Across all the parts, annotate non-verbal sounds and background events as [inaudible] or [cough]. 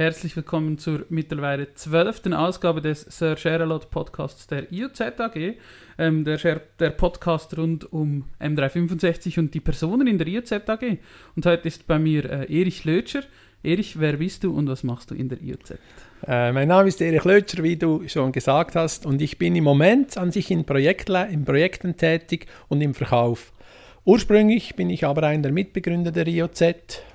Herzlich willkommen zur mittlerweile zwölften Ausgabe des Sir Sheralot Podcasts der IOZ AG, ähm, der, der, Podcast rund um M365 und die Personen in der IOZ AG. Und heute ist bei mir äh, Erich Lötscher. Erich, wer bist du und was machst du in der IOZ? Äh, mein Name ist Erich Lötscher, wie du schon gesagt hast, und ich bin im Moment an sich in, Projektle in Projekten tätig und im Verkauf. Ursprünglich bin ich aber einer der Mitbegründer der IOZ,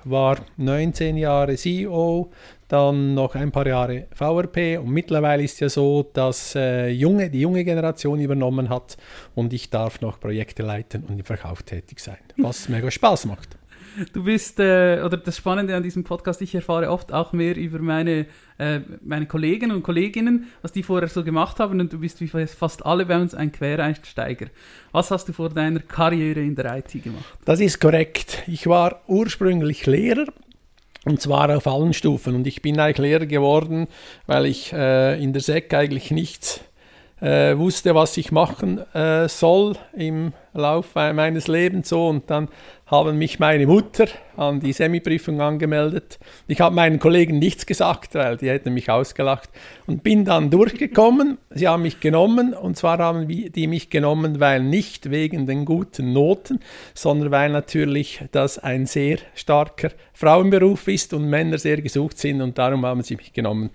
war 19 Jahre CEO, dann noch ein paar Jahre VRP und mittlerweile ist ja so, dass äh, junge, die junge Generation übernommen hat und ich darf noch Projekte leiten und im Verkauf tätig sein, was mega Spaß macht. Du bist, äh, oder das Spannende an diesem Podcast, ich erfahre oft auch mehr über meine, äh, meine Kollegen und Kolleginnen, was die vorher so gemacht haben und du bist wie fast alle bei uns ein Quereinsteiger. Was hast du vor deiner Karriere in der IT gemacht? Das ist korrekt. Ich war ursprünglich Lehrer und zwar auf allen Stufen. Und ich bin eigentlich Lehrer geworden, weil ich äh, in der SEC eigentlich nichts äh, wusste, was ich machen äh, soll im Lauf meines Lebens so und dann haben mich meine Mutter an die Semiprüfung angemeldet. Ich habe meinen Kollegen nichts gesagt, weil die hätten mich ausgelacht und bin dann durchgekommen. Sie haben mich genommen und zwar haben die mich genommen, weil nicht wegen den guten Noten, sondern weil natürlich das ein sehr starker Frauenberuf ist und Männer sehr gesucht sind und darum haben sie mich genommen.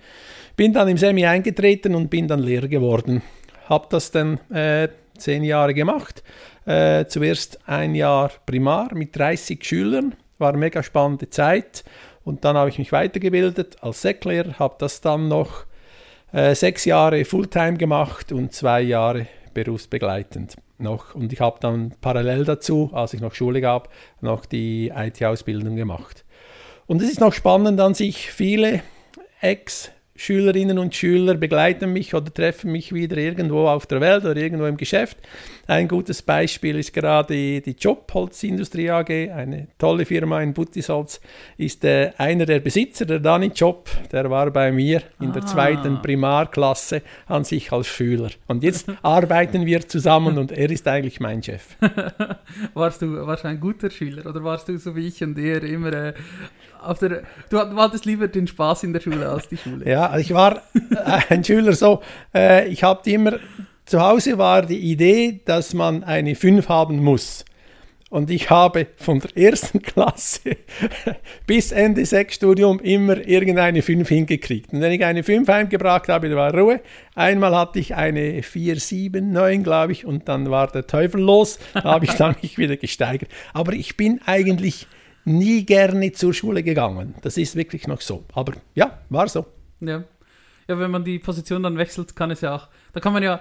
Bin dann im Semi eingetreten und bin dann Lehrer geworden. Habe das dann äh, zehn Jahre gemacht. Äh, zuerst ein Jahr Primar mit 30 Schülern, war eine mega spannende Zeit. Und dann habe ich mich weitergebildet als Säcklehrer, habe das dann noch äh, sechs Jahre Fulltime gemacht und zwei Jahre berufsbegleitend noch. Und ich habe dann parallel dazu, als ich noch Schule gab, noch die IT-Ausbildung gemacht. Und es ist noch spannend an sich, viele Ex- Schülerinnen und Schüler begleiten mich oder treffen mich wieder irgendwo auf der Welt oder irgendwo im Geschäft. Ein gutes Beispiel ist gerade die Jobholzindustrie AG, eine tolle Firma in Buttisholz, ist äh, einer der Besitzer, der Dani Job, der war bei mir in ah. der zweiten Primarklasse an sich als Schüler. Und jetzt [laughs] arbeiten wir zusammen und er ist eigentlich mein Chef. [laughs] warst du warst ein guter Schüler oder warst du so wie ich und er immer äh, auf der, du, hattest lieber den Spaß in der Schule als die Schule. Ja, also ich war äh, ein Schüler so, äh, ich habe immer, zu Hause war die Idee, dass man eine 5 haben muss. Und ich habe von der ersten [laughs] Klasse bis Ende Sechsstudium immer irgendeine 5 hingekriegt. Und wenn ich eine 5 heimgebracht habe, da war Ruhe. Einmal hatte ich eine 4, 7, 9, glaube ich, und dann war der Teufel los. Da habe ich [laughs] dann mich wieder gesteigert. Aber ich bin eigentlich nie gerne zur Schule gegangen. Das ist wirklich noch so. Aber ja, war so. Ja. Ja, wenn man die Position dann wechselt, kann es ja auch, da kann man ja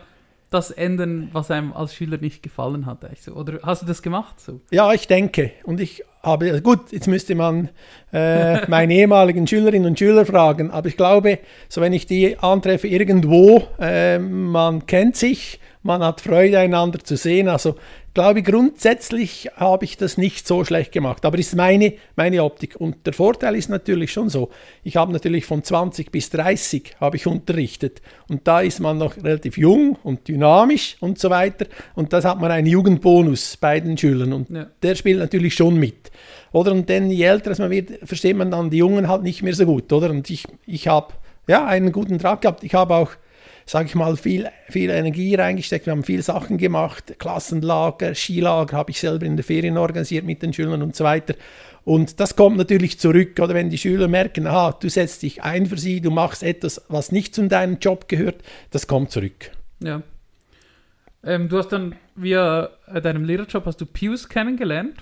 das ändern, was einem als Schüler nicht gefallen hat. So. Oder hast du das gemacht? So? Ja, ich denke. Und ich habe, gut, jetzt müsste man äh, [laughs] meine ehemaligen Schülerinnen und Schüler fragen, aber ich glaube, so wenn ich die antreffe irgendwo, äh, man kennt sich, man hat Freude, einander zu sehen. Also glaube, grundsätzlich habe ich das nicht so schlecht gemacht, aber ist meine, meine Optik. Und der Vorteil ist natürlich schon so, ich habe natürlich von 20 bis 30 habe ich unterrichtet und da ist man noch relativ jung und dynamisch und so weiter und das hat man einen Jugendbonus bei den Schülern und ja. der spielt natürlich schon mit. Oder und dann je älter man wird, versteht man dann die Jungen halt nicht mehr so gut, oder? Und ich, ich habe ja einen guten Draht gehabt. Ich habe auch sage ich mal, viel, viel Energie reingesteckt. Wir haben viele Sachen gemacht, Klassenlager, Skilager habe ich selber in den Ferien organisiert mit den Schülern und so weiter. Und das kommt natürlich zurück, oder wenn die Schüler merken, aha, du setzt dich ein für sie, du machst etwas, was nicht zu deinem Job gehört, das kommt zurück. Ja. Ähm, du hast dann via äh, deinem Lehrerjob hast du Pius kennengelernt?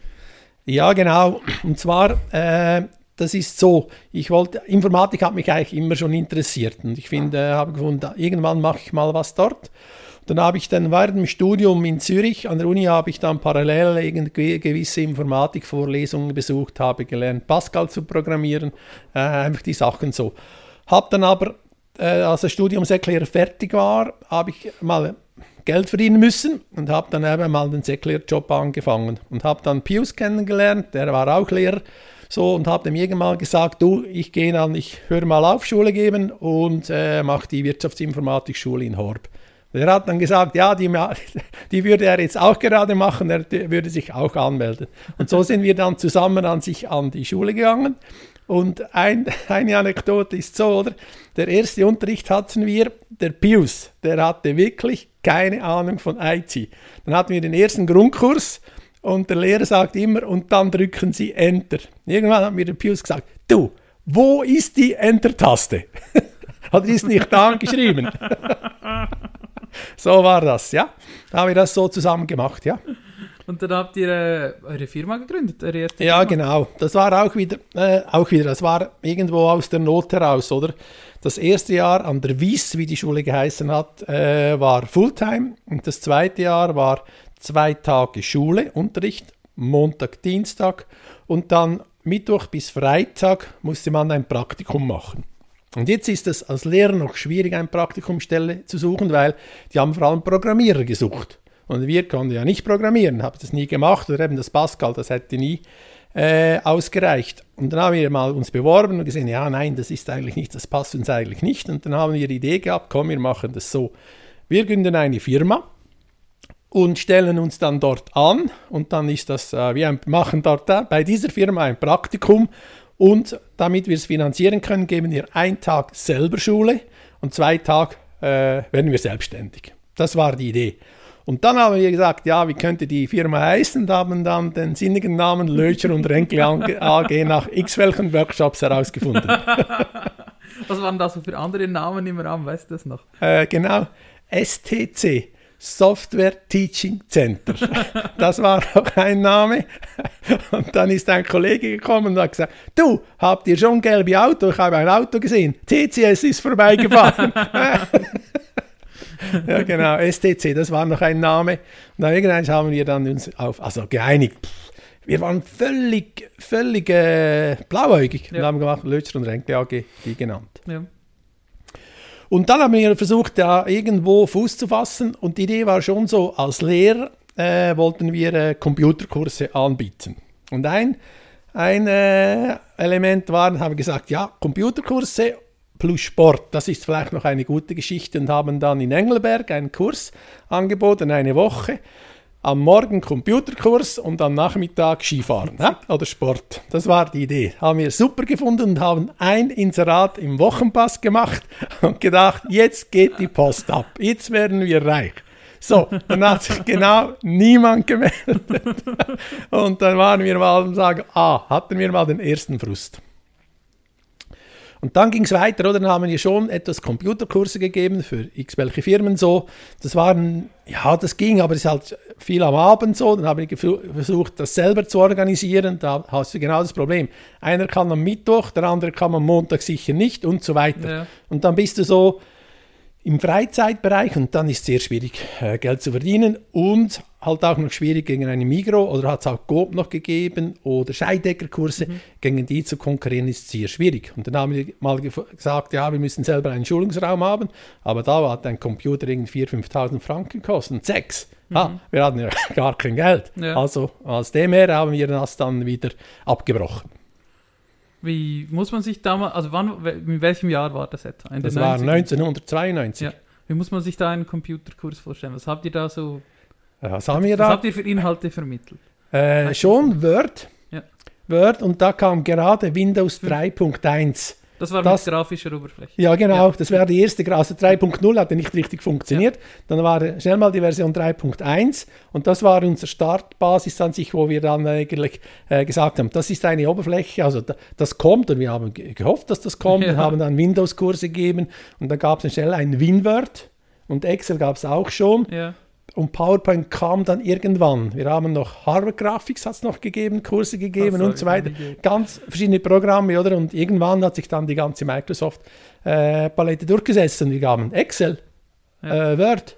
Ja, genau. Und zwar äh, das ist so, ich wollte, Informatik hat mich eigentlich immer schon interessiert und ich finde, äh, habe gefunden, irgendwann mache ich mal was dort. Dann habe ich dann während dem Studium in Zürich an der Uni habe ich dann parallel irgendwie gewisse Informatikvorlesungen besucht, habe gelernt, Pascal zu programmieren, äh, einfach die Sachen so. Habe dann aber, äh, als das Studiumserklärer fertig war, habe ich mal Geld verdienen müssen und habe dann eben mal den Seklehrjob angefangen und habe dann Pius kennengelernt, der war auch Lehrer so, und habe dem irgendwann gesagt, du, ich gehe dann, ich höre mal auf Schule geben und äh, mache die Wirtschaftsinformatikschule in Horb. Der hat dann gesagt, ja, die, [laughs] die würde er jetzt auch gerade machen, er würde sich auch anmelden. Und so sind wir dann zusammen an sich an die Schule gegangen. Und ein, [laughs] eine Anekdote ist so, oder? Der erste Unterricht hatten wir, der Pius, der hatte wirklich keine Ahnung von IT. Dann hatten wir den ersten Grundkurs und der Lehrer sagt immer, und dann drücken Sie Enter. Irgendwann hat mir der Pius gesagt, du, wo ist die Enter-Taste? [laughs] Hat er ist nicht da geschrieben. [laughs] so war das, ja. Da haben wir das so zusammen gemacht, ja. Und dann habt ihr äh, eure Firma gegründet, eure erste Ja, Firma. genau. Das war auch wieder, äh, auch wieder, das war irgendwo aus der Not heraus, oder? Das erste Jahr an der Wies, wie die Schule geheißen hat, äh, war Fulltime und das zweite Jahr war zwei Tage Schule, Unterricht, Montag, Dienstag und dann Mittwoch bis Freitag musste man ein Praktikum machen. Und jetzt ist es als Lehrer noch schwierig, eine Praktikumsstelle zu suchen, weil die haben vor allem Programmierer gesucht. Und wir konnten ja nicht programmieren, habe das nie gemacht oder eben das Pascal, das hätte nie äh, ausgereicht. Und dann haben wir mal uns beworben und gesehen, ja, nein, das ist eigentlich nicht, das passt uns eigentlich nicht. Und dann haben wir die Idee gehabt, komm, wir machen das so. Wir gründen eine Firma und stellen uns dann dort an und dann ist das, äh, wir machen dort äh, bei dieser Firma ein Praktikum und damit wir es finanzieren können, geben wir einen Tag selber Schule und zwei Tage äh, werden wir selbstständig. Das war die Idee. Und dann haben wir gesagt, ja, wie könnte die Firma heißen? Und haben dann den sinnigen Namen Löcher und Renkel AG nach x welchen Workshops herausgefunden. [laughs] Was waren da so für andere Namen im Raum, weißt du das noch? Äh, genau, STC, Software Teaching Center. [laughs] Das war auch ein Name. Und dann ist ein Kollege gekommen und hat gesagt, du, habt ihr schon gelbe Auto? Ich habe ein Auto gesehen. TCS ist vorbeigefahren. [laughs] ja, genau, STC, das war noch ein Name. Und dann irgendwann haben wir dann uns auf, also geeinigt. Pff, wir waren völlig, völlig äh, blauäugig Ja. und haben gemacht, Lötscher und Renke AG, die genannt. Ja. Und dann haben wir versucht, da irgendwo Fuß zu fassen. Und die Idee war schon so, als Lehrer äh, wollten wir äh, Computerkurse anbieten. Und ein, ein äh, Element war, haben wir gesagt, ja, Computerkurse plus Sport, das ist vielleicht noch eine gute Geschichte. Und haben dann in Engelberg einen Kurs angeboten, eine Woche. Am Morgen Computerkurs und am Nachmittag Skifahren ja? [laughs] oder Sport. Das war die Idee. Haben wir super gefunden und haben ein Inserat im Wochenpass gemacht [laughs] und gedacht, jetzt geht die Post ab. Jetzt werden wir reich. So, dann hat sich genau niemand gemeldet. [laughs] Und dann waren wir mal und sagen, ah, hatten wir mal den ersten Frust. Und dann ging es weiter, oder? Dann haben wir schon etwas Computerkurse gegeben für x welche Firmen so. Das waren, ja, das ging, aber es ist halt viel am Abend so. Dann habe ich versucht, das selber zu organisieren. Da hast du genau das Problem. Einer kann am Mittwoch, der andere kann am Montag sicher nicht und so weiter. Ja. Und dann bist du so im Freizeitbereich und dann ist es sehr schwierig, äh, Geld zu verdienen und halt auch noch schwierig gegen eine Migro oder hat es auch Coop noch gegeben oder Scheideckerkurse, gegen die zu konkurrieren ist sehr schwierig. Und dann haben wir mal gesagt, ja, wir müssen selber einen Schulungsraum haben, aber da hat ein Computer irgendwie 4.000, 5.000 Franken gekostet, sechs. Ah, wir hatten ja [laughs] gar kein Geld. Ja. Also aus dem her haben wir das dann wieder abgebrochen. Wie muss man sich damals, also wann, in welchem Jahr war das etwa? In Das war 90ern? 1992. Ja. Wie muss man sich da einen Computerkurs vorstellen? Was habt ihr da so, Ja, Was haben wir was da? habt ihr für Inhalte vermittelt? Äh, schon Word. Ja. Word und da kam gerade Windows 3.1. Das war Das- mit grafischer Oberfläche. Ja, genau, Ja. das wäre die erste, also 3.0 hatte nicht richtig funktioniert. Dann war schnell mal die Version 3.1 und das war unsere Startbasis an sich, wo wir dann eigentlich äh, gesagt haben, das ist eine Oberfläche, also da, das kommt und wir haben ge- gehofft, dass das kommt Ja. und haben dann Windows-Kurse gegeben und dann gab es schnell ein WinWord und Excel gab es auch schon Ja. Und PowerPoint kam dann irgendwann. Wir haben noch Harvard Graphics hat's noch gegeben, Kurse gegeben und so weiter. Ganz verschiedene Programme, oder? Und irgendwann hat sich dann die ganze Microsoft-Palette durchgesetzt. Wir gaben Excel, Ja. äh, Word,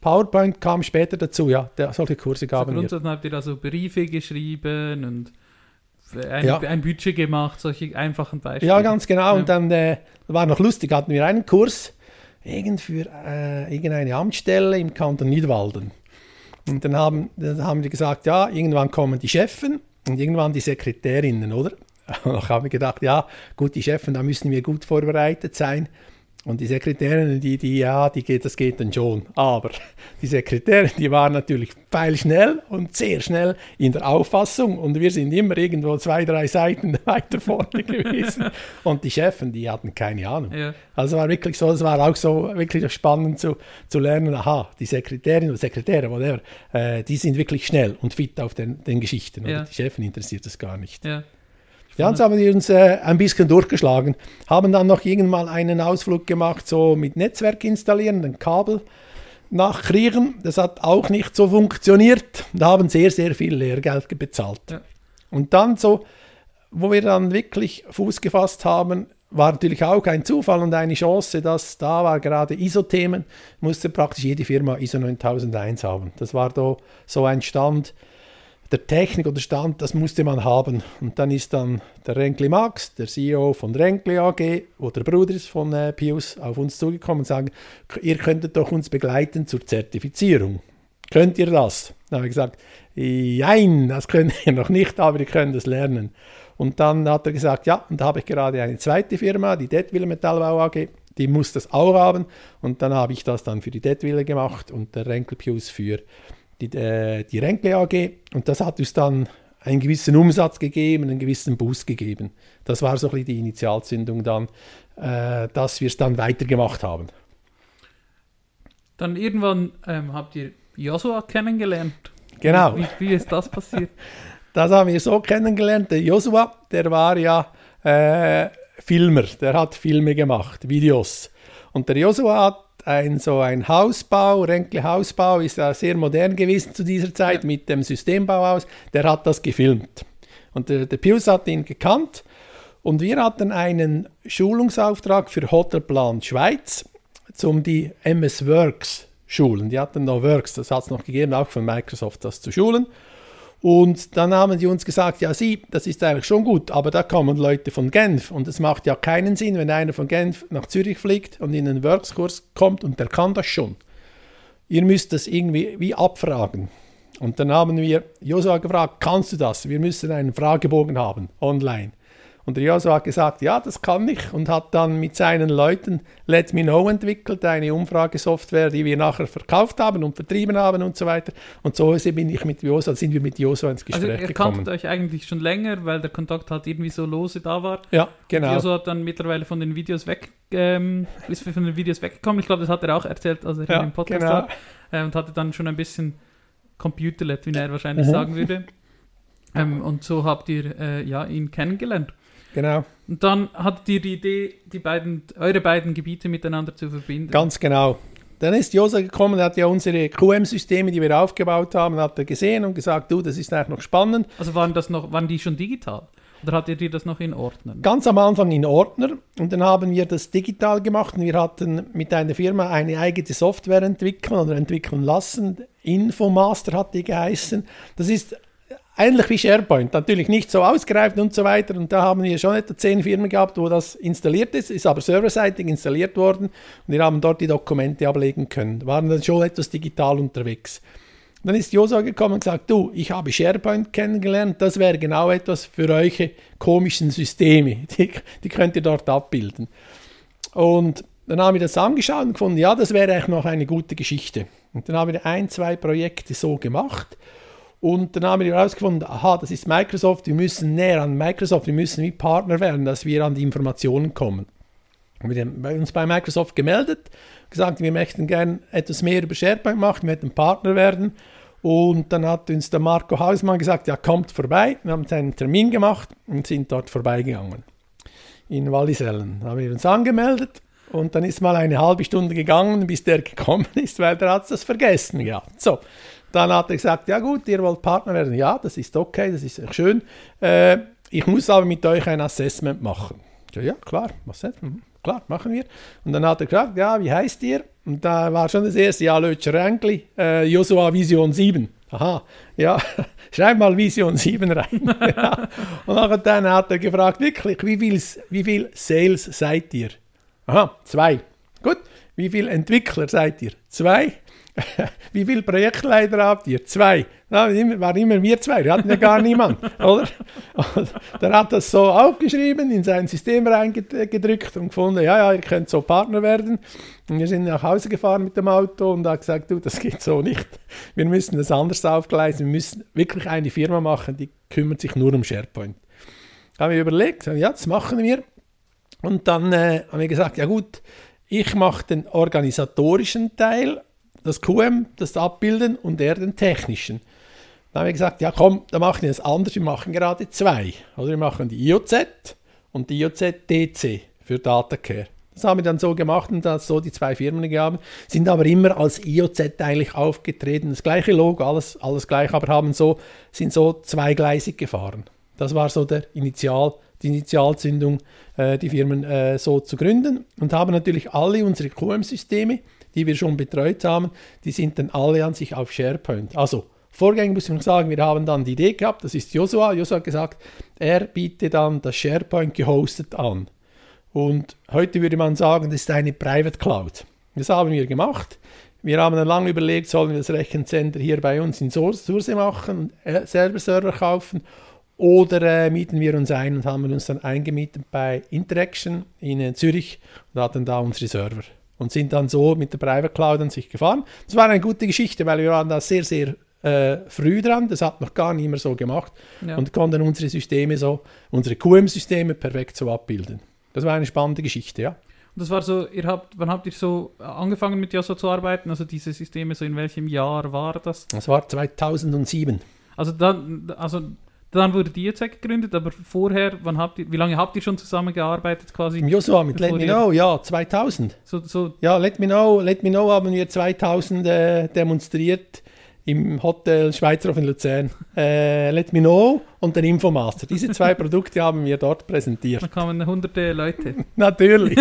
PowerPoint kam später dazu, ja. Der, solche Kurse So gaben wir. grundsätzlich habt ihr da so Briefe geschrieben und ein, Ja. ein Budget gemacht, solche einfachen Beispiele. Ja, ganz genau. Ja. Und dann äh, war noch lustig, hatten wir einen Kurs für äh, irgendeine Amtsstelle im Kanton Nidwalden. Und dann haben, dann haben die gesagt, ja, irgendwann kommen die Chefen und irgendwann die Sekretärinnen, oder? Und [laughs] dann haben wir gedacht, ja, gut, die Chefen, da müssen wir gut vorbereitet sein. Und die Sekretärin, die, die, ja, die geht, das geht dann schon. Aber [laughs] die Sekretärin, die war natürlich pfeilschnell und sehr schnell in der Auffassung. Und wir sind immer irgendwo zwei, drei Seiten [laughs] weiter vorne gewesen. [laughs] Und die Chefen, die hatten keine Ahnung. Ja. Also war wirklich so, es war auch so wirklich spannend zu, zu lernen, aha, die Sekretärin oder Sekretäre, whatever, äh, die sind wirklich schnell und fit auf den, den Geschichten. Ja. Die Chefen interessiert das gar nicht. Ja. So haben wir uns äh, ein bisschen durchgeschlagen. Haben dann noch irgendwann einen Ausflug gemacht, so mit Netzwerk installieren, ein Kabel nachkriegen. Das hat auch nicht so funktioniert. Da haben sehr, sehr viel Lehrgeld bezahlt. Ja. Und dann so, wo wir dann wirklich Fuß gefasst haben, war natürlich auch ein Zufall und eine Chance, dass da war gerade ISO-Themen, musste praktisch jede Firma ISO 9001 haben. Das war da so ein Stand, der Technik oder Stand, das musste man haben. Und dann ist dann der Renkli Max, der CEO von Renkli AG, wo der Bruder ist von äh, Pius, auf uns zugekommen und sagen, ihr könntet doch uns begleiten zur Zertifizierung. Könnt ihr das? Dann habe ich gesagt, nein, das könnt ihr noch nicht, aber ihr könnt es lernen. Und dann hat er gesagt, ja, und da habe ich gerade eine zweite Firma, die Detwiller Metallbau AG, die muss das auch haben. Und dann habe ich das dann für die Detwiller gemacht und der Renkel Pius für die, äh, die Renkle AG und das hat uns dann einen gewissen Umsatz gegeben, einen gewissen Boost gegeben. Das war so ein bisschen die Initialzündung dann, äh, dass wir es dann weitergemacht haben. Dann irgendwann ähm, habt ihr Joshua kennengelernt. Genau. Wie, wie, ist das passiert? [laughs] das haben wir so kennengelernt. Der Joshua, der war ja äh, Filmer, der hat Filme gemacht, Videos. Und der Joshua hat ein, so ein Hausbau, Renkle Hausbau ist ja sehr modern gewesen zu dieser Zeit ja. mit dem Systembauhaus, der hat das gefilmt. Und der, der Pius hat ihn gekannt und wir hatten einen Schulungsauftrag für Hotelplan Schweiz, um die MS Works schulen. Die hatten noch Works, das hat es noch gegeben, auch von Microsoft, das zu schulen. Und dann haben die uns gesagt, ja, Sie, das ist eigentlich schon gut, aber da kommen Leute von Genf und es macht ja keinen Sinn, wenn einer von Genf nach Zürich fliegt und in einen Workskurs kommt und der kann das schon. Ihr müsst das irgendwie wie abfragen. Und dann haben wir Josua gefragt, kannst du das? Wir müssen einen Fragebogen haben, online. Und der Joshua hat gesagt, ja, das kann ich und hat dann mit seinen Leuten Let Me Know entwickelt, eine Umfragesoftware, die wir nachher verkauft haben und vertrieben haben und so weiter. Und so bin ich mit Joshua, sind wir mit Joshua ins Gespräch also ihr gekommen. kanntet euch eigentlich schon länger, weil der Kontakt halt irgendwie so lose da war. Ja, genau. Und Joshua hat dann mittlerweile von den Videos weg, ähm, ist von den Videos weggekommen. Ich glaube, das hat er auch erzählt, als er ja, in dem Podcast genau. war. Äh, und hatte dann schon ein bisschen Computerlet, wie er wahrscheinlich mhm. sagen würde. Ähm, und so habt ihr äh, ja, ihn kennengelernt. Genau. Und dann hattet ihr die Idee, die beiden, eure beiden Gebiete miteinander zu verbinden. Ganz genau. Dann ist Josa gekommen, hat ja unsere QM-Systeme, die wir aufgebaut haben, hat er gesehen und gesagt, du, das ist eigentlich noch spannend. Also waren das noch, waren die schon digital? Oder hattet ihr das noch in Ordner? Ganz am Anfang in Ordner und dann haben wir das digital gemacht und wir hatten mit einer Firma eine eigene Software entwickeln oder entwickeln lassen. Infomaster hat die geheißen. Das ist ähnlich wie SharePoint, natürlich nicht so ausgereift und so weiter. Und da haben wir schon etwa zehn Firmen gehabt, wo das installiert ist, ist aber serverseitig installiert worden und wir haben dort die Dokumente ablegen können. Waren dann schon etwas digital unterwegs. dann ist Josa gekommen und gesagt, du, ich habe SharePoint kennengelernt, das wäre genau etwas für eure komischen Systeme, [laughs] die, die könnt ihr dort abbilden. Und dann haben wir das angeschaut und gefunden, ja, das wäre eigentlich noch eine gute Geschichte. Und dann haben wir ein, zwei Projekte so gemacht und dann haben wir herausgefunden, aha, das ist Microsoft, wir müssen näher an Microsoft, wir müssen wie Partner werden, dass wir an die Informationen kommen. Wir haben uns bei Microsoft gemeldet, gesagt, wir möchten gerne etwas mehr über SharePoint machen, wir möchten Partner werden. Und dann hat uns der Marco Hausmann gesagt, ja, kommt vorbei. Wir haben einen Termin gemacht und sind dort vorbeigegangen. In Wallisellen. Haben wir uns angemeldet und dann ist mal eine halbe Stunde gegangen, bis der gekommen ist, weil der hat das vergessen gehabt. So, dann hat er gesagt, ja gut, ihr wollt Partner werden. Ja, das ist okay, das ist schön. Äh, ich muss aber mit euch ein Assessment machen. Ja, ja klar, Assessment, klar, machen wir. Und dann hat er gesagt, ja, wie heißt ihr? Und da war schon das erste, ja, Lötscher Renkli, äh, Joshua Vision 7. Aha, ja, [laughs] schreib mal Vision 7 rein. [laughs] ja. Und dann hat er gefragt, wirklich, wie viel, wie viel Sales seid ihr? Aha, zwei. Gut, wie viele Entwickler seid ihr? Zwei. [laughs] Wie viele Projektleiter habt ihr? Zwei. Na, immer, waren immer wir zwei, wir hatten ja gar niemand, [laughs] oder? Und dann hat das so aufgeschrieben, in sein System reingedrückt und gefunden, ja, ja, ihr könnt so Partner werden. Und wir sind nach Hause gefahren mit dem Auto und hat gesagt, du, das geht so nicht. Wir müssen das anders aufgleisen. Wir müssen wirklich eine Firma machen, die kümmert sich nur um SharePoint. Haben wir überlegt, ja, das machen wir. Und dann äh, haben wir gesagt, ja gut, ich mache den organisatorischen Teil, das QM, das Abbilden und er den technischen. Dann haben wir gesagt, ja komm, dann machen wir das anders, wir machen gerade zwei. Oder wir machen die IOZ und die IOZ DC für Datacare. Das haben wir dann so gemacht und dann so die zwei Firmen gehabt, sind aber immer als IOZ eigentlich aufgetreten. Das gleiche Logo, alles, alles gleich, aber haben so, sind so zweigleisig gefahren. Das war so der Initial, die Initialzündung, äh, die Firmen äh, so zu gründen und haben natürlich alle unsere QM-Systeme, die wir schon betreut haben, die sind dann alle an sich auf SharePoint. Also Vorgängig muss ich noch sagen, wir haben dann die Idee gehabt, das ist Joshua. Joshua hat gesagt, er bietet dann das SharePoint gehostet an. Und heute würde man sagen, das ist eine Private Cloud. Das haben wir gemacht. Wir haben dann lange überlegt, sollen wir das Rechencenter hier bei uns in Source machen, äh, selber Server kaufen oder äh, mieten wir uns ein und haben uns dann eingemietet bei Interaction in äh, Zürich und hatten da unsere Server und sind dann so mit der Private Cloud an sich gefahren. Das war eine gute Geschichte, weil wir waren da sehr, sehr äh, früh dran, das hat noch gar niemand so gemacht ja. und konnten unsere Systeme so, unsere QM-Systeme perfekt so abbilden. Das war eine spannende Geschichte, ja. Und das war so, ihr habt, wann habt ihr so angefangen mit Yosso zu arbeiten? Also diese Systeme, so in welchem Jahr war das? Das war 2007. Also dann, also dann wurde die jetzt gegründet, aber vorher, wann habt ihr, wie lange habt ihr schon zusammengearbeitet quasi? Im Joshua mit Let Me Know, ja, 2000. So, so ja, Let Me Know, Let Me Know haben wir 2000 äh, demonstriert im Hotel Schweizerhof in Luzern. Äh, Let Me Know und den Infomaster. Diese zwei [laughs] Produkte haben wir dort präsentiert. Da kamen hunderte Leute. [laughs] natürlich.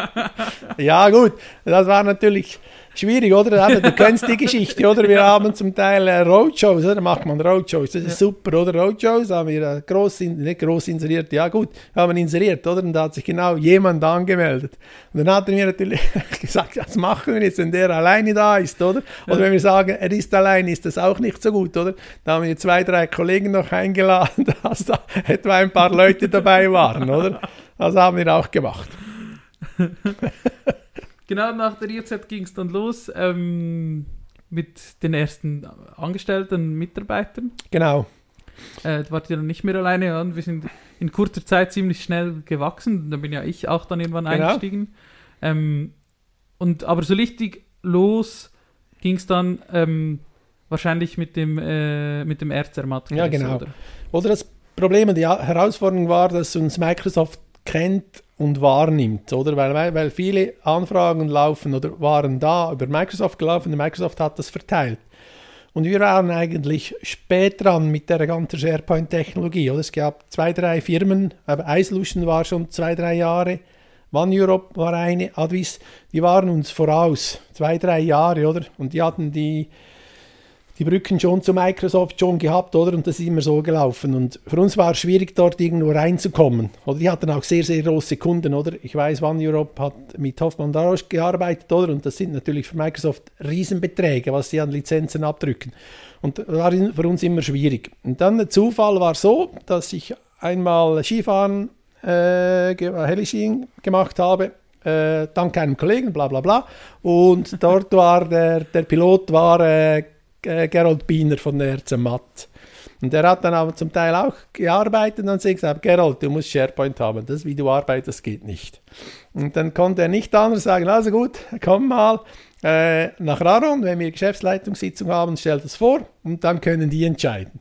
[laughs] ja, gut. Das war natürlich schwierig, oder? Du kennst die Geschichte, oder? Wir haben zum Teil äh, Roadshows, oder? Da macht man Roadshows. Das ist super, oder? Roadshows haben wir äh, groß, nicht groß inseriert, ja gut, haben inseriert, oder? Und da hat sich genau jemand angemeldet. Und dann hat er mir natürlich [laughs] gesagt, was machen wir jetzt, wenn der alleine da ist, oder? Oder wenn wir sagen, er ist alleine, ist das auch nicht so gut, oder? Da haben wir zwei, drei Kollegen noch eingeladen, [laughs] dass da etwa ein paar Leute dabei waren, oder? Das haben wir auch gemacht. [laughs] Genau nach der IZ ging es dann los ähm, mit den ersten Angestellten, Mitarbeitern. Genau. Äh, wart ihr dann nicht mehr alleine und wir sind in kurzer Zeit ziemlich schnell gewachsen. Da bin ja ich auch dann irgendwann genau. eingestiegen. Ähm, und aber so richtig los ging es dann ähm, wahrscheinlich mit dem, äh, mit dem Erzermatt. Ja, genau. Oder? oder das Problem und die Herausforderung war, dass uns Microsoft kennt und wahrnimmt, oder? Weil, weil, viele Anfragen laufen oder waren da über Microsoft gelaufen Microsoft hat das verteilt. Und wir waren eigentlich spät dran mit der ganzen SharePoint-Technologie. Es gab zwei, drei Firmen, aber iSolution war schon zwei, drei Jahre, One Europe war eine, Advis, die waren uns voraus, zwei, drei Jahre, oder? Und die hatten die die Brücken schon zu Microsoft schon gehabt, oder? Und das ist immer so gelaufen. Und für uns war es schwierig, dort irgendwo reinzukommen. Oder die hatten auch sehr, sehr große Kunden, oder? Ich weiß, One Europe hat mit Hoffmann Darosch gearbeitet, oder? Und das sind natürlich für Microsoft Riesenbeträge, was sie an Lizenzen abdrücken. Und das war für uns immer schwierig. Und dann der Zufall war so, dass ich einmal Skifahren, äh, Heliskiing gemacht habe äh, dank einem Kollegen, bla bla bla. Und dort war der, der Pilot war äh, Gerold Biener von der Matt. Und der hat dann aber zum Teil auch gearbeitet und sie gesagt, Gerold, du musst SharePoint haben, das wie du arbeitest geht nicht. Und dann konnte er nicht anders sagen, also gut, komm mal äh, nach Raron, wenn wir Geschäftsleitungssitzung haben, stell das vor und dann können die entscheiden.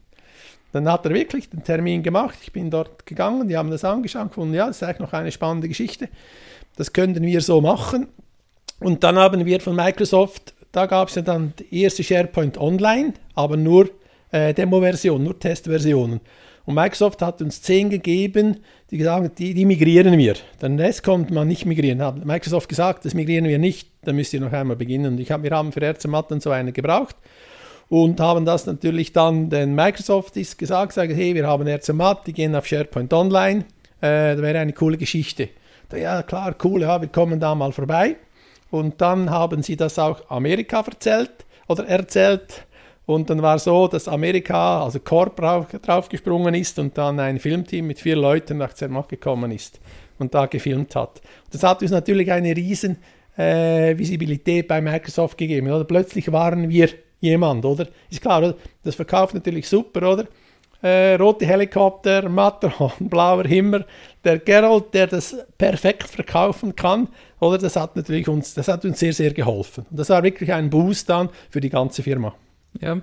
Dann hat er wirklich den Termin gemacht, ich bin dort gegangen, die haben das angeschaut und ja, das ist eigentlich noch eine spannende Geschichte. Das könnten wir so machen. Und dann haben wir von Microsoft da gab es ja dann die erste SharePoint Online, aber nur äh, Demo-Version, nur Testversionen. Und Microsoft hat uns 10 gegeben, die sagen, die, die migrieren wir. Den Rest kommt man nicht migrieren. Hat Microsoft gesagt, das migrieren wir nicht, dann müsst ihr noch einmal beginnen. Und ich hab, wir haben für Ärztematten so eine gebraucht und haben das natürlich dann den Microsoft ist gesagt, sagen, hey, wir haben Ärztemat, die gehen auf SharePoint Online, äh, das wäre eine coole Geschichte. Ja, klar, cool, ja, wir kommen da mal vorbei. Und dann haben sie das auch Amerika erzählt oder erzählt. Und dann war so, dass Amerika, also Corp drauf, draufgesprungen ist und dann ein Filmteam mit vier Leuten nach Zermatt gekommen ist und da gefilmt hat. Das hat uns natürlich eine riesen äh, Visibilität bei Microsoft gegeben. Oder? Plötzlich waren wir jemand, oder? Ist klar, oder? Das verkauft natürlich super, oder? Äh, rote Helikopter, Matterhorn, [laughs] blauer Himmel, der Gerald, der das perfekt verkaufen kann, oder? Das hat natürlich uns, das hat uns sehr, sehr geholfen. Und das war wirklich ein Boost dann für die ganze Firma. Ja,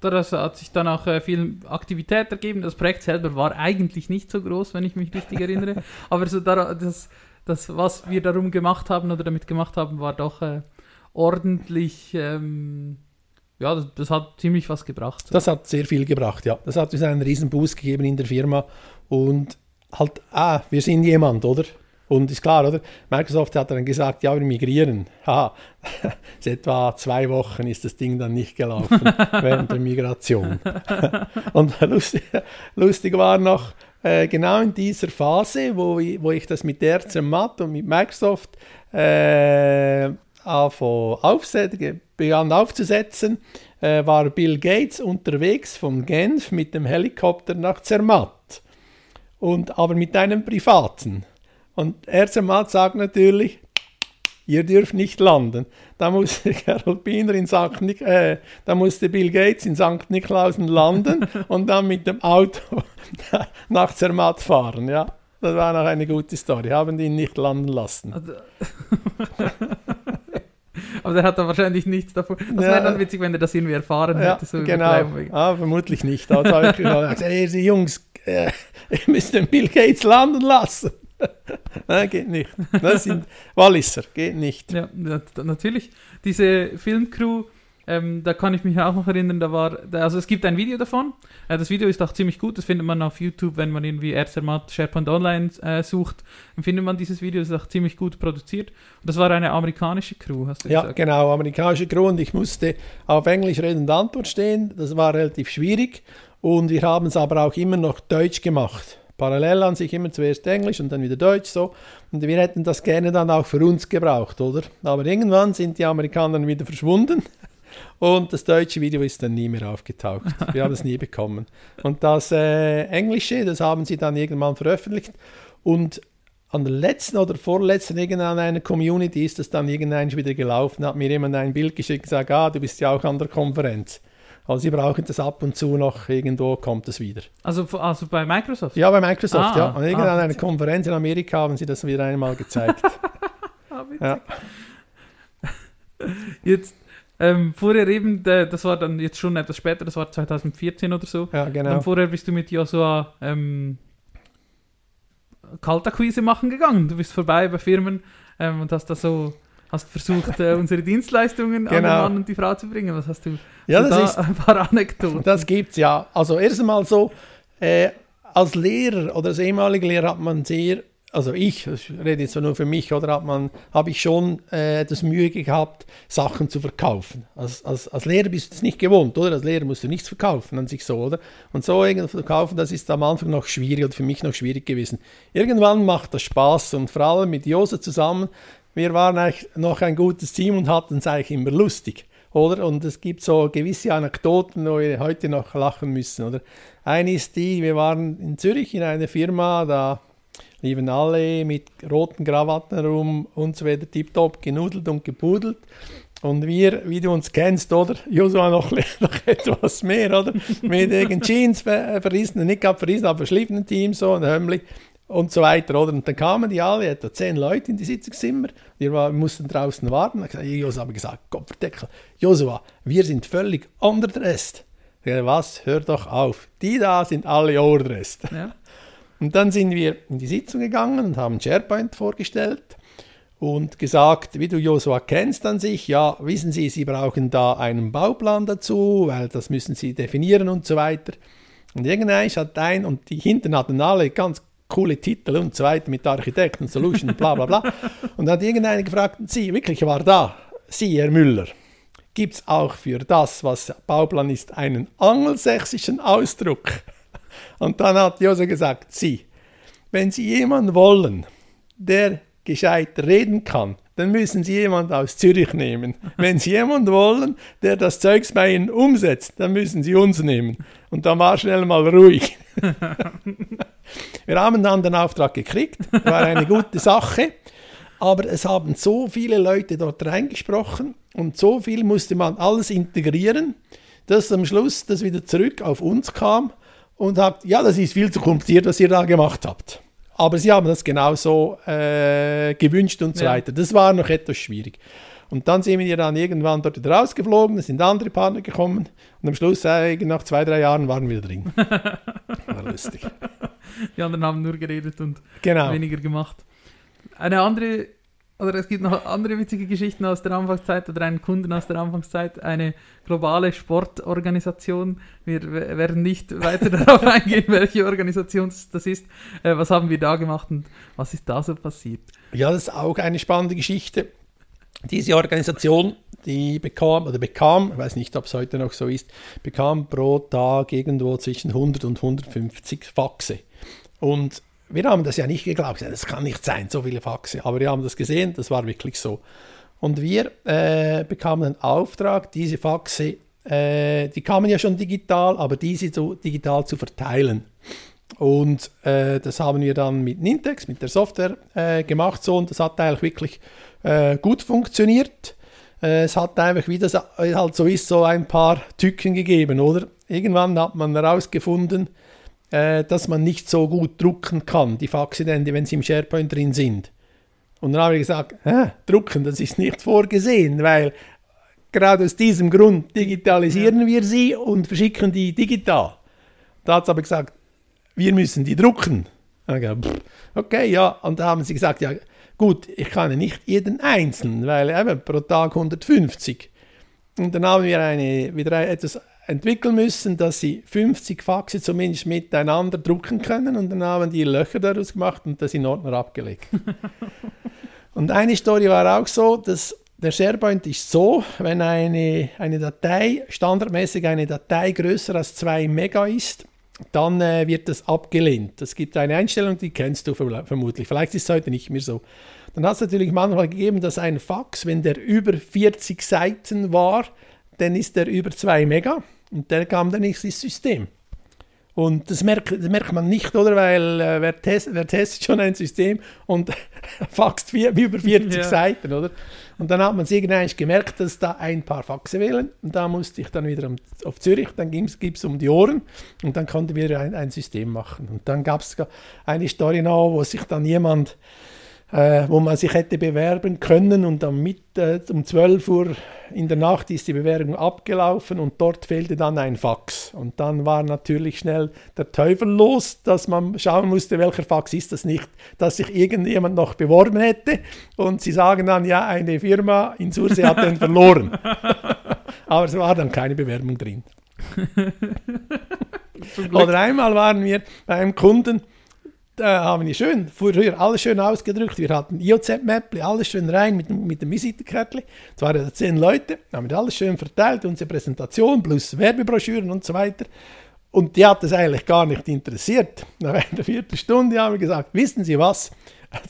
daraus hat sich dann auch äh, viel Aktivität ergeben. Das Projekt selber war eigentlich nicht so groß, wenn ich mich richtig erinnere. [laughs] Aber so da, das, das, was wir darum gemacht haben oder damit gemacht haben, war doch äh, ordentlich. Ähm, ja, das, das, hat ziemlich was gebracht. Das hat sehr viel gebracht, ja. Das hat uns einen riesen Boost gegeben in der Firma. Und halt, ah, wir sind jemand, oder? Und ist klar, oder? Microsoft hat dann gesagt, ja, wir migrieren. [laughs] Haha, [laughs] seit etwa zwei Wochen ist das Ding dann nicht gelaufen [laughs] während der Migration. Und lustig, lustig war noch, äh, genau in dieser Phase, wo ich, wo ich das mit der Matt und mit Microsoft äh, begann aufzusetzen, äh, war Bill Gates unterwegs von Genf mit dem Helikopter nach Zermatt. Und aber mit einem privaten. Und Erzemat sagt natürlich, ihr dürft nicht landen. Da musste [laughs] Gerald Biener in St. Nik äh, da musste Bill Gates in St. Niklausen landen [laughs] und dann mit dem Auto [laughs] nach Zermatt fahren. Ja, das war noch eine gute Story. Haben ihn nicht landen lassen. Aber der hat da wahrscheinlich nichts davon. Das ja, wäre dann witzig, wenn er das irgendwie erfahren ja, hätte. So genau. Ah, vermutlich nicht. Also habe ich gesagt, [laughs] hey, Jungs, äh, [laughs] ihr müsst den Bill Gates landen lassen. [laughs] Nein, geht nicht. Das sind Walliser, geht nicht. Ja, natürlich. Diese Filmcrew, ähm, da kann ich mich auch noch erinnern, da war, also es gibt ein Video davon. Äh, das Video ist auch ziemlich gut, das findet man auf YouTube, wenn man irgendwie Erzermatt SharePoint Online äh, sucht, dann findet man dieses Video, das ist auch ziemlich gut produziert. Und das war eine amerikanische Crew, hast du ja, gesagt? Ja, genau, amerikanische Crew und ich musste auf Englisch Rede und Antwort stehen, das war relativ schwierig und wir haben es aber auch immer noch Deutsch gemacht parallel an sich immer zuerst Englisch und dann wieder Deutsch so. Und wir hätten das gerne dann auch für uns gebraucht, oder? Aber irgendwann sind die Amerikaner wieder verschwunden [laughs] und das deutsche Video ist dann nie mehr aufgetaucht. [laughs] Wir haben es nie bekommen. Und das äh, Englische, das haben sie dann irgendwann veröffentlicht und an der letzten oder vorletzten irgendeiner einer Community ist das dann irgendwann wieder gelaufen, hat mir jemand ein Bild geschickt und gesagt, ah, du bist ja auch an der Konferenz. Also sie brauchen das ab und zu noch, irgendwo kommt es wieder. Also, also bei Microsoft? Ja, bei Microsoft, ah, ja. An irgendeiner ah, Konferenz in Amerika haben sie das wieder einmal gezeigt. [laughs] ah, ja. Jetzt, ähm, vorher eben, das war dann jetzt schon etwas später, das war 2014 oder so. Ja, genau. Dann vorher bist du mit Joshua ähm, Kaltakquise machen gegangen. Du bist vorbei bei Firmen ähm, und hast da so hast versucht, äh, unsere Dienstleistungen genau. an den genau. Mann und die Frau zu bringen. Was hast du ja, das da ist, ein paar Anekdoten? Das gibt es ja. Also erst einmal so, äh, als Lehrer oder als ehemaliger Lehrer hat man sehr, also ich, ich rede jetzt nur für mich, oder hat man, habe ich schon äh, das Mühe gehabt, Sachen zu verkaufen. Als, als, als Lehrer bist du es nicht gewohnt, oder? Als Lehrer musst du nichts verkaufen an sich so, oder? Und so irgendwie verkaufen, das ist am Anfang noch schwierig oder für mich noch schwierig gewesen. Irgendwann macht das Spaß und vor allem mit Jose zusammen wir waren eigentlich noch ein gutes Team und hatten es eigentlich immer lustig, oder? Und es gibt so gewisse Anekdoten, wo wir heute noch lachen müssen, oder? Eine ist die, wir waren in Zürich in einer Firma, da liefen alle mit roten Krawatten rum und so weiter, tiptop genudelt und gepudelt. Und wir, wie du uns kennst, oder? Joshua noch, [laughs] noch etwas mehr, oder? Mit irgendeinen Jeans verrissen, nicht gerade verrissen, aber verschliffenen Team, so ein Hömmli und so weiter. Oder? Und dann kamen die alle, etwa zehn Leute in die Sitzungszimmer. Wir, mussten draußen warten. Dann habe Josua gesagt, Kopfdeckel, Josua, wir sind völlig underdressed. Was? Hör doch auf. Die da sind alle overdressed. Ja. Und dann sind wir in die Sitzung gegangen und haben SharePoint vorgestellt und gesagt, wie du Josua kennst an sich, ja, wissen Sie, Sie brauchen da einen Bauplan dazu, weil das müssen Sie definieren und so weiter. Und irgendein hat ein, und die hinten hatten alle ganz coole Titel und so weiter mit Architekten, Solution, bla bla bla. [laughs] Und dann hat irgendeiner gefragt, Sie, wirklich war da, Sie, Herr Müller, gibt es auch für das, was Bauplan ist, einen angelsächsischen Ausdruck? Und dann hat Jose gesagt, Sie, wenn Sie jemanden wollen, der gescheit reden kann, dann müssen Sie jemanden aus Zürich nehmen. [laughs] Wenn Sie jemanden wollen, der das Zeugs bei Ihnen umsetzt, dann müssen Sie uns nehmen. Und dann war schnell mal ruhig. [laughs] Wir haben dann den Auftrag gekriegt, war eine gute Sache. Aber es haben so viele Leute dort reingesprochen und so viel musste man alles integrieren, dass am Schluss das wieder zurück auf uns kam und sagt, ja, das ist viel zu kompliziert, was ihr da gemacht habt. Aber sie haben das genauso äh, gewünscht und so ja. weiter. Das war noch etwas schwierig. Und dann sind wir dann irgendwann dort wieder rausgeflogen, es sind andere Partner gekommen und am Schluss, äh, nach zwei, drei Jahren, waren wir drin. [laughs] War lustig. Die anderen haben nur geredet und genau. weniger gemacht. Eine andere oder es gibt noch andere witzige Geschichten aus der Anfangszeit oder einen Kunden aus der Anfangszeit, eine globale Sportorganisation. Wir werden nicht weiter [laughs] darauf eingehen, welche Organisation das ist. Äh, was haben wir da gemacht und was ist da so passiert? Ja, das ist auch eine spannende Geschichte. Diese Organisation, die bekam, oder bekam, ich weiß nicht, ob es heute noch so ist, bekam pro Tag irgendwo zwischen 100 und 150 Faxe. Und wir haben das ja nicht geglaubt, das kann nicht sein, so viele Faxe, aber wir haben das gesehen, das war wirklich so. Und wir äh, bekamen einen Auftrag, diese Faxe, äh, die kamen ja schon digital, aber diese so digital zu verteilen. Und äh, das haben wir dann mit Nintex, mit der Software äh, gemacht so und das hat eigentlich wirklich äh, gut funktioniert. Äh, es hat einfach, wie das halt so ist, so ein paar Tücken gegeben, oder? Irgendwann hat man herausgefunden, äh, dass man nicht so gut drucken kann, die Faxidente, wenn sie im SharePoint drin sind. Und dann habe ich gesagt, Hä, drucken, das ist nicht vorgesehen, weil gerade aus diesem Grund digitalisieren ja. wir sie und verschicken die digital. Da hat es aber gesagt, wir müssen die drucken. Okay, ja, und da haben sie gesagt, ja gut, ich kann nicht jeden einzelnen, weil eben pro Tag 150. Und dann haben wir eine, wieder etwas entwickeln müssen, dass sie 50 Faxe zumindest miteinander drucken können und dann haben die Löcher daraus gemacht und das in Ordner abgelegt. [laughs] und eine Story war auch so, dass der SharePoint ist so, wenn eine, eine Datei, standardmäßig eine Datei größer als 2 Mega ist, dann äh, wird das abgelehnt. Es gibt eine Einstellung, die kennst du vermutlich. Vielleicht ist es heute nicht mehr so. Dann hat es natürlich manchmal gegeben, dass ein Fax, wenn der über 40 Seiten war, dann ist der über 2 Mega. Und der kam dann nicht ins System. Und das merkt, das merkt man nicht, oder? Weil äh, wer, test, wer, testet schon ein System und [laughs] faxt vier, über 40 ja. Seiten, oder? Und dann hat man es irgendwann gemerkt, dass da ein paar Faxe wählen. Und da musste ich dann wieder um, auf Zürich, dann ging es um die Ohren und dann konnten wir ein, ein System machen. Und dann gab es eine Story noch, wo sich dann jemand äh, wo man sich hätte bewerben können und dann mit, äh, um 12 Uhr in der Nacht ist die Bewerbung abgelaufen und dort fehlte dann ein Fax. Und dann war natürlich schnell der Teufel los, dass man schauen musste, welcher Fax ist das nicht, dass sich irgendjemand noch beworben hätte und sie sagen dann, ja, eine Firma in Surse hat den [laughs] verloren. [laughs] Aber es war dann keine Bewerbung drin. [laughs] Oder einmal waren wir bei einem Kunden, da haben wir schön, früher alles schön ausgedrückt. Wir hatten IOZ-Mäppli, alles schön rein mit, mit dem Visitenkärtchen. Es waren zehn Leute, haben wir alles schön verteilt, unsere Präsentation plus Werbebroschüren und so weiter. Und die hat es eigentlich gar nicht interessiert. Nach einer Viertelstunde haben wir gesagt, wissen Sie was? [laughs]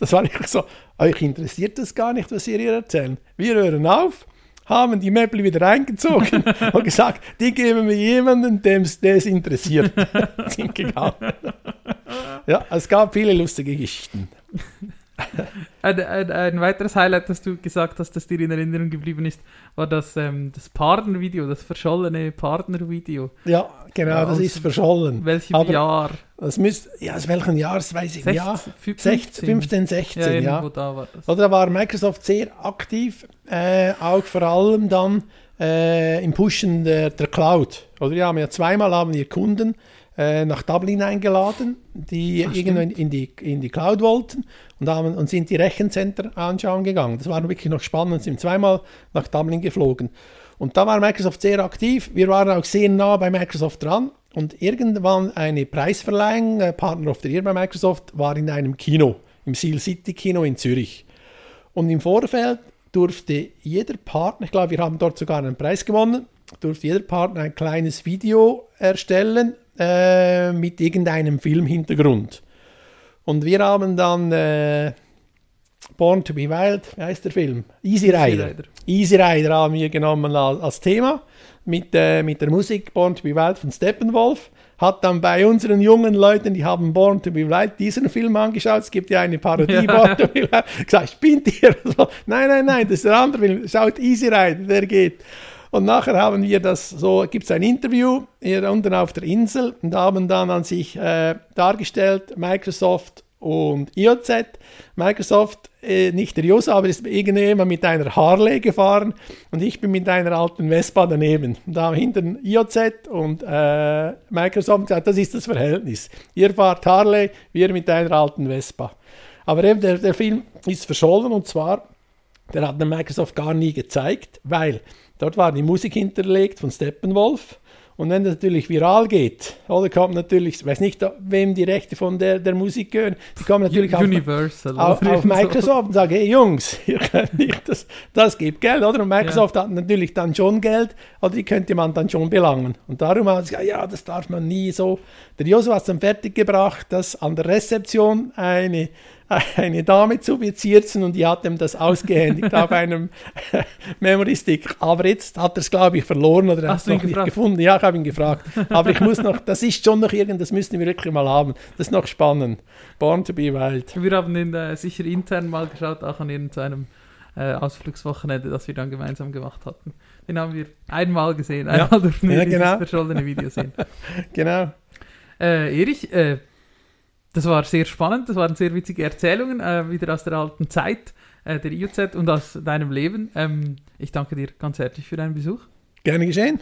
Das war nicht so, euch interessiert das gar nicht, was Sie hier erzählen. Wir hören auf haben die Möbel wieder eingezogen [laughs] und gesagt, die geben wir jemandem, dem es interessiert. [laughs] Sind gegangen. Ja, es gab viele lustige Geschichten. ein, ein, ein, weiteres Highlight, das du gesagt hast, das dir in Erinnerung geblieben ist, war das, ähm, das Partnervideo, das verschollene Partnervideo. Ja, genau, aus das ist verschollen. Welchem Aber Jahr? Das müsste, ja, aus welchem Jahr, das weiß ich nicht. Ja, 15, 15 16, ja. ja. Da war das. Oder da war Microsoft sehr aktiv, äh, auch vor allem dann äh, im Pushen der, der Cloud. Oder ja, haben ja zweimal haben wir Kunden äh, nach Dublin eingeladen, die Ach, irgendwann in die, in die Cloud wollten und, haben, und sind die Rechencenter anschauen gegangen. Das war wirklich noch spannend, sind zweimal nach Dublin geflogen. Und da war Microsoft sehr aktiv. Wir waren auch sehr nah bei Microsoft dran. Und irgendwann eine Preisverleihung, äh, Partner of the Year bei Microsoft, war in einem Kino, im Seal City Kino in Zürich. Und im Vorfeld durfte jeder Partner, ich glaube, wir haben dort sogar einen Preis gewonnen, durfte jeder Partner ein kleines Video erstellen äh, mit irgendeinem Filmhintergrund. Und wir haben dann äh, Born to be Wild, wie heißt der Film? Easy Rider. Easy Rider haben wir genommen als, als Thema mit, äh, mit der Musik Born to be Wild von Steppenwolf. Hat dann bei unseren jungen Leuten, die haben Born to be Wild diesen Film angeschaut. Es gibt ja eine Parodie Ja. [laughs] Born to be Wild. Gesagt, spinnt ihr? Nein, nein, nein, das ist der andere Film. Schaut Easy Rider, der geht. Und nachher haben wir das so, gibt es ein Interview hier unten auf der Insel und haben dann an sich äh, dargestellt, Microsoft und IOZ. Microsoft, äh, nicht der Jos, aber ist irgendjemand mit einer Harley gefahren und ich bin mit einer alten Vespa daneben. Da hinten IOZ und äh, Microsoft gesagt, das ist das Verhältnis. Ihr fahrt Harley, wir mit einer alten Vespa. Aber eben der, der Film ist verschollen und zwar, der hat Microsoft gar nie gezeigt, weil dort war die Musik hinterlegt von Steppenwolf. Und wenn das natürlich viral geht, oder kommt natürlich, ich weiß nicht, wem die Rechte von der, der Musik gehören, die kommen natürlich auf, Universal. auf, auf [laughs] so. Microsoft und sagen, hey Jungs, [laughs] ihr könnt nicht, das, das gibt Geld, oder? Und Microsoft hat natürlich dann schon Geld, oder die könnte man dann schon belangen. Und darum haben sie gesagt, ja, das darf man nie so. Der Josu hat es dann fertiggebracht, dass an der Rezeption eine, [laughs] eine Dame zu bezirzen und die hat ihm das ausgehändigt auf [laughs] einem Memory-Stick. Aber jetzt hat er es, glaube ich, verloren oder er hat es noch nicht gefunden. Ja, ich habe ihn gefragt. Aber ich muss noch, das ist schon noch irgend, das müssen wir wirklich mal haben. Das ist noch spannend. Born to be wild. Wir haben ihn äh, sicher intern mal geschaut, auch an irgendeinem äh, Ausflugswochenende, das wir dann gemeinsam gemacht hatten. Den haben wir einmal gesehen, Ja. einmal durften wir Ja, dieses genau. verschollene Video sehen. [laughs] Genau. Äh, Erich, äh, das war sehr spannend, das waren sehr witzige Erzählungen, äh, wieder aus der alten Zeit äh, der IOZ und aus deinem Leben. Ähm, ich danke dir ganz herzlich für deinen Besuch. Gerne geschehen.